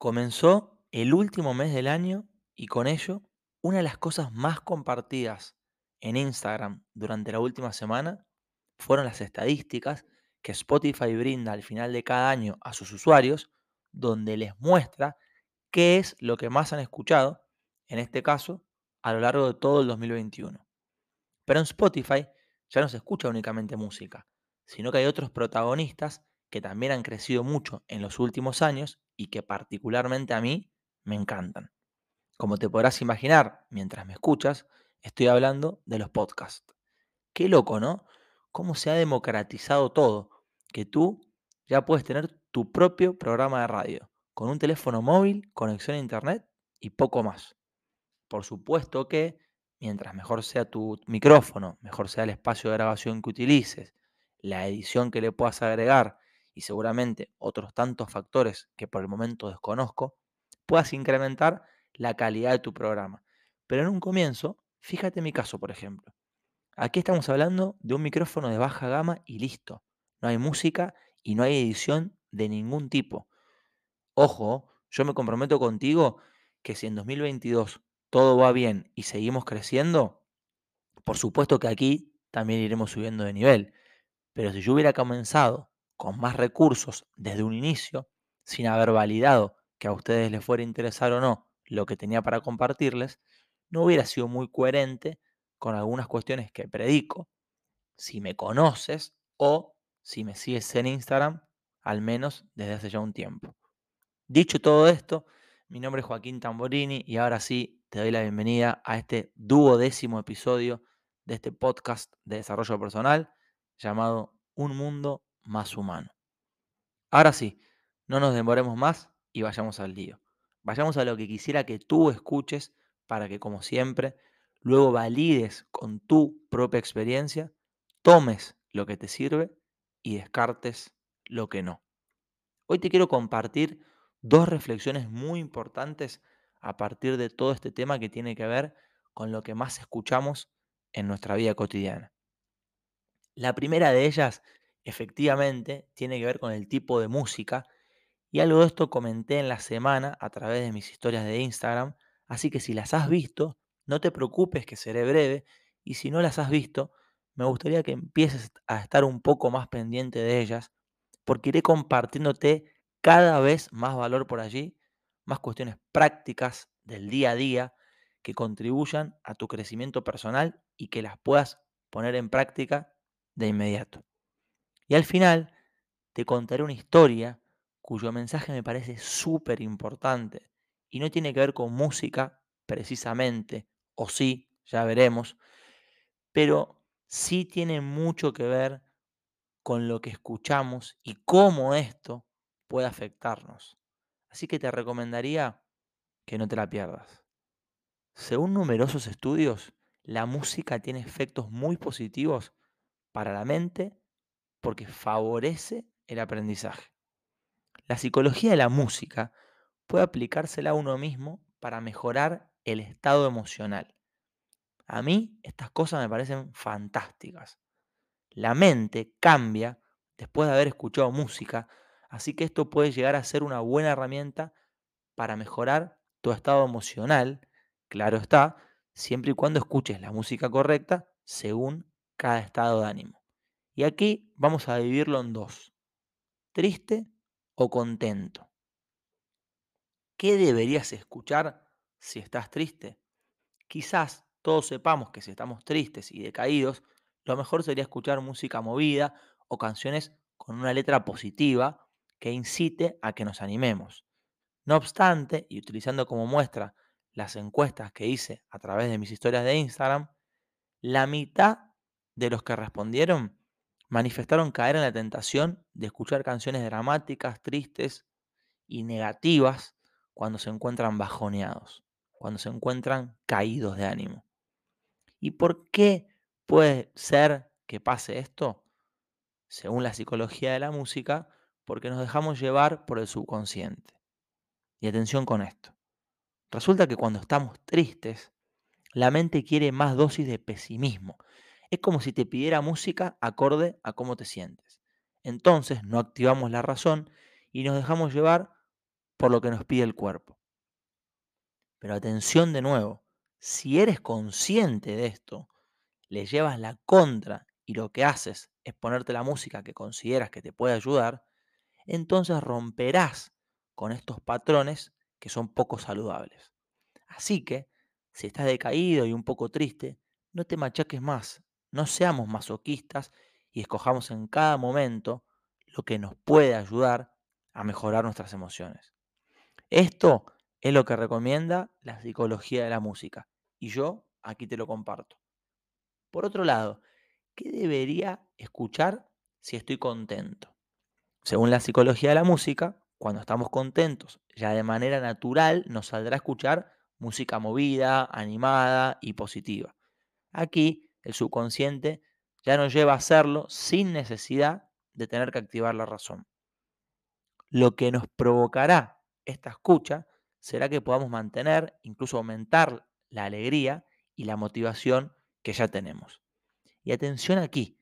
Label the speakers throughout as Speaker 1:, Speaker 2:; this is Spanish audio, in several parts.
Speaker 1: Comenzó el último mes del año y con ello una de las cosas más compartidas en Instagram durante la última semana fueron las estadísticas que Spotify brinda al final de cada año a sus usuarios, donde les muestra qué es lo que más han escuchado, en este caso, a lo largo de todo el 2021. Pero en Spotify ya no se escucha únicamente música, sino que hay otros protagonistas que también han crecido mucho en los últimos años y que particularmente a mí me encantan. Como te podrás imaginar, mientras me escuchas, estoy hablando de los podcasts. Qué loco, ¿no? Cómo se ha democratizado todo, que tú ya puedes tener tu propio programa de radio, con un teléfono móvil, conexión a internet y poco más. Por supuesto que mientras mejor sea tu micrófono, mejor sea el espacio de grabación que utilices, la edición que le puedas agregar y seguramente otros tantos factores que por el momento desconozco, puedas incrementar la calidad de tu programa. Pero en un comienzo, fíjate mi caso, por ejemplo. Aquí estamos hablando de un micrófono de baja gama y listo. No hay música y no hay edición de ningún tipo. Ojo, yo me comprometo contigo que si en 2022 todo va bien y seguimos creciendo, por supuesto que aquí también iremos subiendo de nivel. Pero si yo hubiera comenzado con más recursos desde un inicio, sin haber validado que a ustedes les fuera a interesar o no lo que tenía para compartirles, no hubiera sido muy coherente con algunas cuestiones que predico, si me conoces o si me sigues en Instagram, al menos desde hace ya un tiempo. Dicho todo esto, mi nombre es Joaquín Tamborini y ahora sí te doy la bienvenida a este duodécimo episodio de este podcast de desarrollo personal llamado Un Mundo Más Humano. Ahora sí, no nos demoremos más y vayamos al lío. Vayamos a lo que quisiera que tú escuches para que, como siempre, luego valides con tu propia experiencia, tomes lo que te sirve y descartes lo que no. Hoy te quiero compartir dos reflexiones muy importantes a partir de todo este tema que tiene que ver con lo que más escuchamos en nuestra vida cotidiana. La primera de ellas, efectivamente, tiene que ver con el tipo de música y algo de esto comenté en la semana a través de mis historias de Instagram, así que si las has visto, no te preocupes que seré breve y si no las has visto, me gustaría que empieces a estar un poco más pendiente de ellas, porque iré compartiéndote cada vez más valor por allí, más cuestiones prácticas del día a día que contribuyan a tu crecimiento personal y que las puedas poner en práctica de inmediato. Y al final te contaré una historia cuyo mensaje me parece súper importante y no tiene que ver con música precisamente, o sí, ya veremos, pero sí tiene mucho que ver con lo que escuchamos y cómo esto puede afectarnos. Así que te recomendaría que no te la pierdas. Según numerosos estudios, la música tiene efectos muy positivos para la mente porque favorece el aprendizaje. La psicología de la música puede aplicársela a uno mismo para mejorar el estado emocional. A mí estas cosas me parecen fantásticas. La mente cambia después de haber escuchado música, así que esto puede llegar a ser una buena herramienta para mejorar tu estado emocional, claro está, siempre y cuando escuches la música correcta según cada estado de ánimo. Y aquí vamos a dividirlo en dos, triste o contento. ¿Qué deberías escuchar si estás triste? Quizás todos sepamos que si estamos tristes y decaídos, lo mejor sería escuchar música movida o canciones con una letra positiva que incite a que nos animemos. No obstante, y utilizando como muestra las encuestas que hice a través de mis historias de Instagram, la mitad de los que respondieron manifestaron caer en la tentación de escuchar canciones dramáticas, tristes y negativas cuando se encuentran bajoneados, cuando se encuentran caídos de ánimo. ¿Y por qué puede ser que pase esto? Según la psicología de la música, porque nos dejamos llevar por el subconsciente. Y atención con esto. Resulta que cuando estamos tristes, la mente quiere más dosis de pesimismo. Es como si te pidiera música acorde a cómo te sientes. Entonces no activamos la razón y nos dejamos llevar por lo que nos pide el cuerpo. Pero atención de nuevo, si eres consciente de esto, le llevas la contra y lo que haces es ponerte la música que consideras que te puede ayudar, entonces romperás con estos patrones que son poco saludables. Así que, si estás decaído y un poco triste, no te machaques más, no seamos masoquistas y escojamos en cada momento lo que nos puede ayudar a mejorar nuestras emociones. Esto es lo que recomienda la psicología de la música y yo aquí te lo comparto. Por otro lado, ¿qué debería escuchar si estoy contento? Según la psicología de la música, cuando estamos contentos, ya de manera natural nos saldrá a escuchar música movida, animada y positiva. Aquí el subconsciente ya nos lleva a hacerlo sin necesidad de tener que activar la razón. Lo que nos provocará esta escucha será que podamos mantener, incluso aumentar la alegría y la motivación que ya tenemos. Y atención aquí,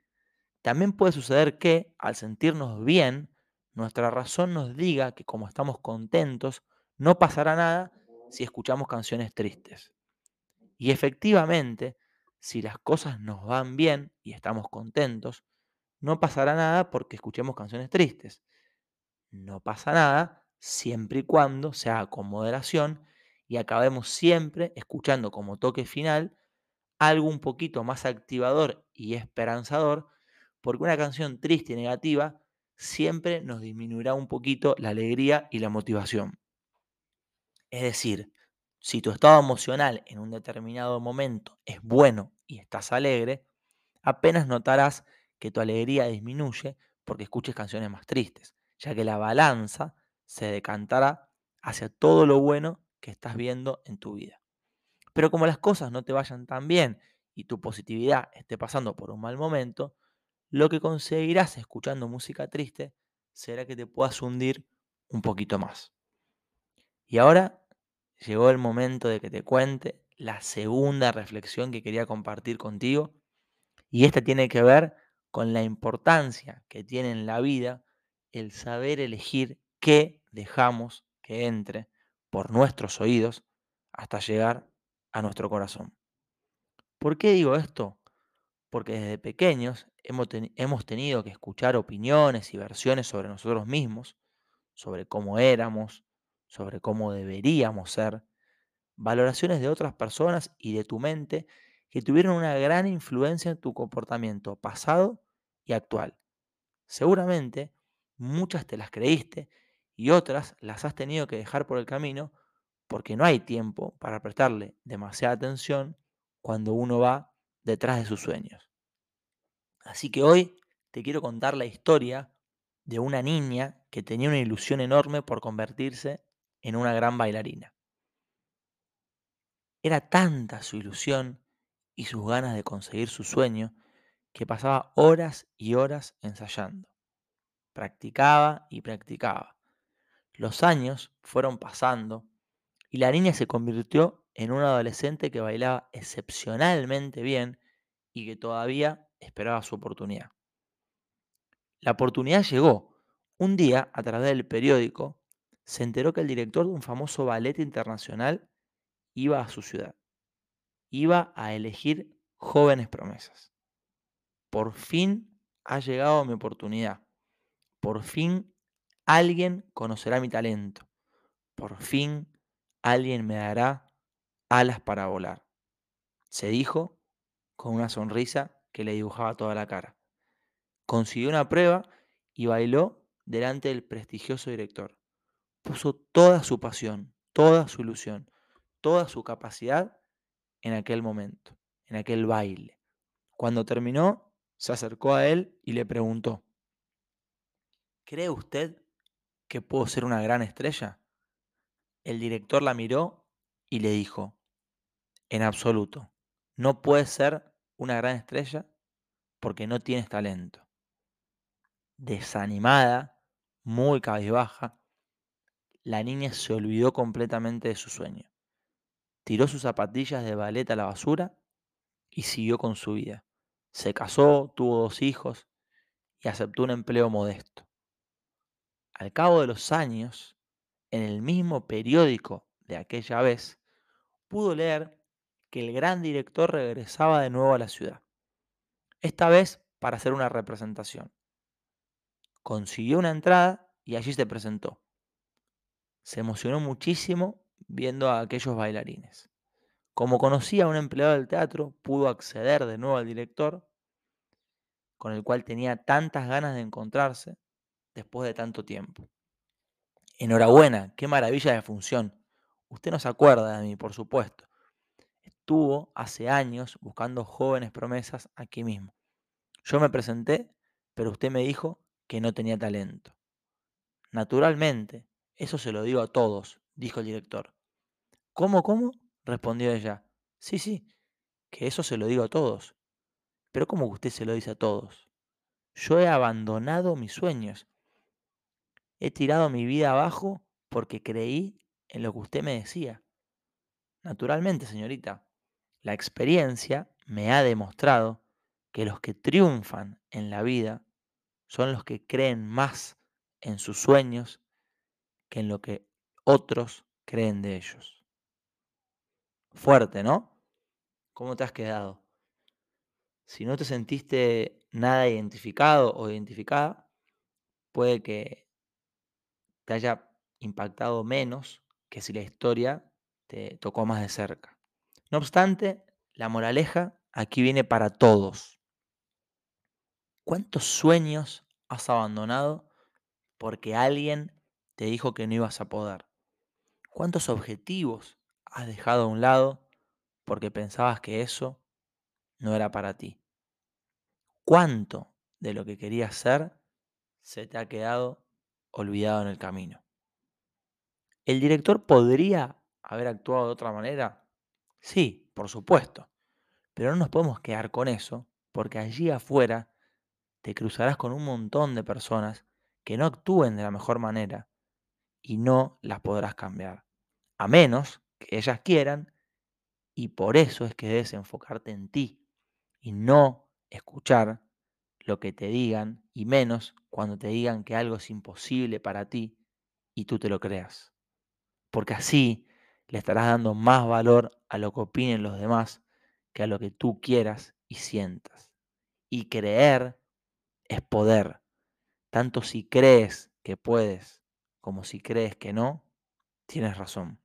Speaker 1: también puede suceder que al sentirnos bien, nuestra razón nos diga que como estamos contentos, no pasará nada si escuchamos canciones tristes. Y efectivamente, si las cosas nos van bien y estamos contentos, no pasará nada porque escuchemos canciones tristes. No pasa nada siempre y cuando se haga con moderación y acabemos siempre escuchando como toque final algo un poquito más activador y esperanzador, porque una canción triste y negativa siempre nos disminuirá un poquito la alegría y la motivación. Es decir, si tu estado emocional en un determinado momento es bueno y estás alegre, apenas notarás que tu alegría disminuye porque escuches canciones más tristes, ya que la balanza se decantará hacia todo lo bueno que estás viendo en tu vida. Pero como las cosas no te vayan tan bien y tu positividad esté pasando por un mal momento, lo que conseguirás escuchando música triste será que te puedas hundir un poquito más. Y ahora llegó el momento de que te cuente la segunda reflexión que quería compartir contigo. Y esta tiene que ver con la importancia que tiene en la vida el saber elegir qué dejamos que entre por nuestros oídos hasta llegar a nuestro corazón. ¿Por qué digo esto? Porque desde pequeños hemos, hemos tenido que escuchar opiniones y versiones sobre nosotros mismos, sobre cómo éramos, sobre cómo deberíamos ser, valoraciones de otras personas y de tu mente que tuvieron una gran influencia en tu comportamiento pasado y actual. Seguramente muchas te las creíste y otras las has tenido que dejar por el camino porque no hay tiempo para prestarle demasiada atención cuando uno va detrás de sus sueños. Así que hoy te quiero contar la historia de una niña que tenía una ilusión enorme por convertirse en una gran bailarina. Era tanta su ilusión y sus ganas de conseguir su sueño que pasaba horas y horas ensayando. Practicaba y practicaba. Los años fueron pasando y la niña se convirtió en una adolescente que bailaba excepcionalmente bien y que todavía esperaba su oportunidad. La oportunidad llegó. Un día, a través del periódico, se enteró que el director de un famoso ballet internacional iba a su ciudad. Iba a elegir jóvenes promesas. Por fin ha llegado mi oportunidad. Por fin alguien conocerá mi talento. Por fin alguien me dará alas para volar. Se dijo con una sonrisa que le dibujaba toda la cara. Consiguió una prueba y bailó delante del prestigioso director. Puso toda su pasión, toda su ilusión, toda su capacidad en aquel momento, en aquel baile. Cuando terminó, se acercó a él y le preguntó, ¿cree usted que puedo ser una gran estrella? El director la miró y le dijo, en absoluto, no puedes ser una gran estrella porque no tienes talento. Desanimada, muy cabizbaja, la niña se olvidó completamente de su sueño. Tiró sus zapatillas de ballet a la basura y siguió con su vida. Se casó, tuvo dos hijos y aceptó un empleo modesto. Al cabo de los años, en el mismo periódico de aquella vez, pudo leer que el gran director regresaba de nuevo a la ciudad, esta vez para hacer una representación. Consiguió una entrada y allí se presentó. Se emocionó muchísimo viendo a aquellos bailarines. Como conocía a un empleado del teatro, pudo acceder de nuevo al director, con el cual tenía tantas ganas de encontrarse después de tanto tiempo. Enhorabuena, qué maravilla de función. Usted no se acuerda de mí, por supuesto. Estuvo hace años buscando jóvenes promesas aquí mismo. Yo me presenté, pero usted me dijo que no tenía talento. Naturalmente, eso se lo digo a todos, dijo el director. ¿Cómo, cómo? respondió ella. Sí, sí, que eso se lo digo a todos. Pero ¿cómo usted se lo dice a todos? Yo he abandonado mis sueños. He tirado mi vida abajo porque creí en lo que usted me decía. Naturalmente, señorita, la experiencia me ha demostrado que los que triunfan en la vida son los que creen más en sus sueños que en lo que otros creen de ellos. Fuerte, ¿no? ¿Cómo te has quedado? Si no te sentiste nada identificado o identificada, puede que te haya impactado menos que si la historia te tocó más de cerca. No obstante, la moraleja aquí viene para todos. ¿Cuántos sueños has abandonado porque alguien te dijo que no ibas a poder? ¿Cuántos objetivos has dejado a un lado porque pensabas que eso no era para ti? ¿Cuánto de lo que querías ser se te ha quedado olvidado en el camino? ¿El director podría haber actuado de otra manera? Sí, por supuesto. Pero no nos podemos quedar con eso, porque allí afuera te cruzarás con un montón de personas que no actúen de la mejor manera y no las podrás cambiar. A menos que ellas quieran, y por eso es que debes enfocarte en ti y no escuchar lo que te digan, y menos cuando te digan que algo es imposible para ti y tú te lo creas porque así le estarás dando más valor a lo que opinen los demás que a lo que tú quieras y sientas. Y creer es poder, tanto si crees que puedes como si crees que no, tienes razón.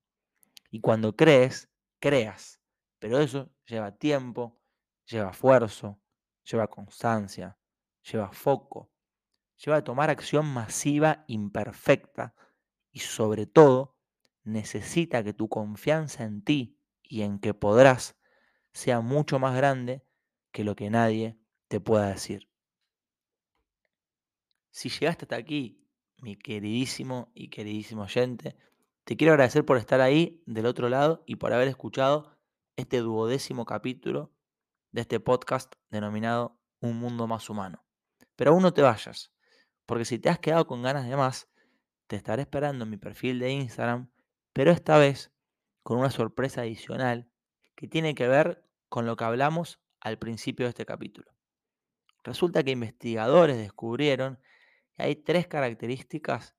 Speaker 1: Y cuando crees, creas, pero eso lleva tiempo, lleva esfuerzo, lleva constancia, lleva foco, lleva a tomar acción masiva imperfecta y sobre todo necesita que tu confianza en ti y en que podrás sea mucho más grande que lo que nadie te pueda decir. Si llegaste hasta aquí, mi queridísimo y queridísimo oyente, te quiero agradecer por estar ahí del otro lado y por haber escuchado este duodécimo capítulo de este podcast denominado Un Mundo Más Humano. Pero aún no te vayas, porque si te has quedado con ganas de más, te estaré esperando en mi perfil de Instagram pero esta vez con una sorpresa adicional que tiene que ver con lo que hablamos al principio de este capítulo. Resulta que investigadores descubrieron hay tres características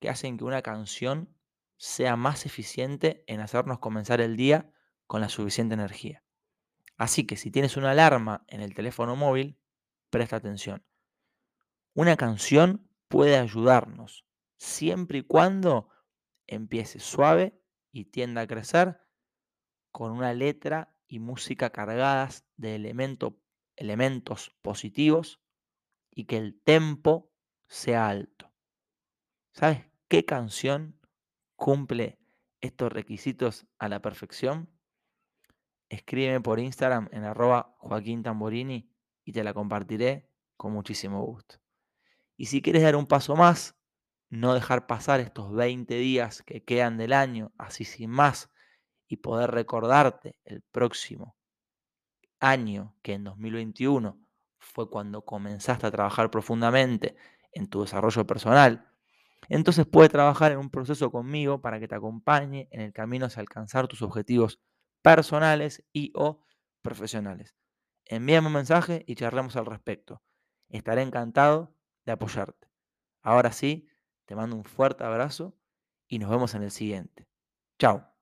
Speaker 1: que hacen que una canción sea más eficiente en hacernos comenzar el día con la suficiente energía. Así que si tienes una alarma en el teléfono móvil, presta atención. Una canción puede ayudarnos siempre y cuando empiece suave y tienda a crecer con una letra y música cargadas de elementos positivos y que el tempo sea alto. ¿Sabes qué canción cumple estos requisitos a la perfección? Escríbeme por Instagram en arroba Joaquín Tamborini y te la compartiré con muchísimo gusto. Y si quieres dar un paso más no dejar pasar estos 20 días que quedan del año así sin más y poder recordarte el próximo año que en 2021 fue cuando comenzaste a trabajar profundamente en tu desarrollo personal, entonces puedes trabajar en un proceso conmigo para que te acompañe en el camino hacia alcanzar tus objetivos personales y o profesionales. Envíame un mensaje y charlemos al respecto. Estaré encantado de apoyarte. Ahora sí, te mando un fuerte abrazo y nos vemos en el siguiente. Chao.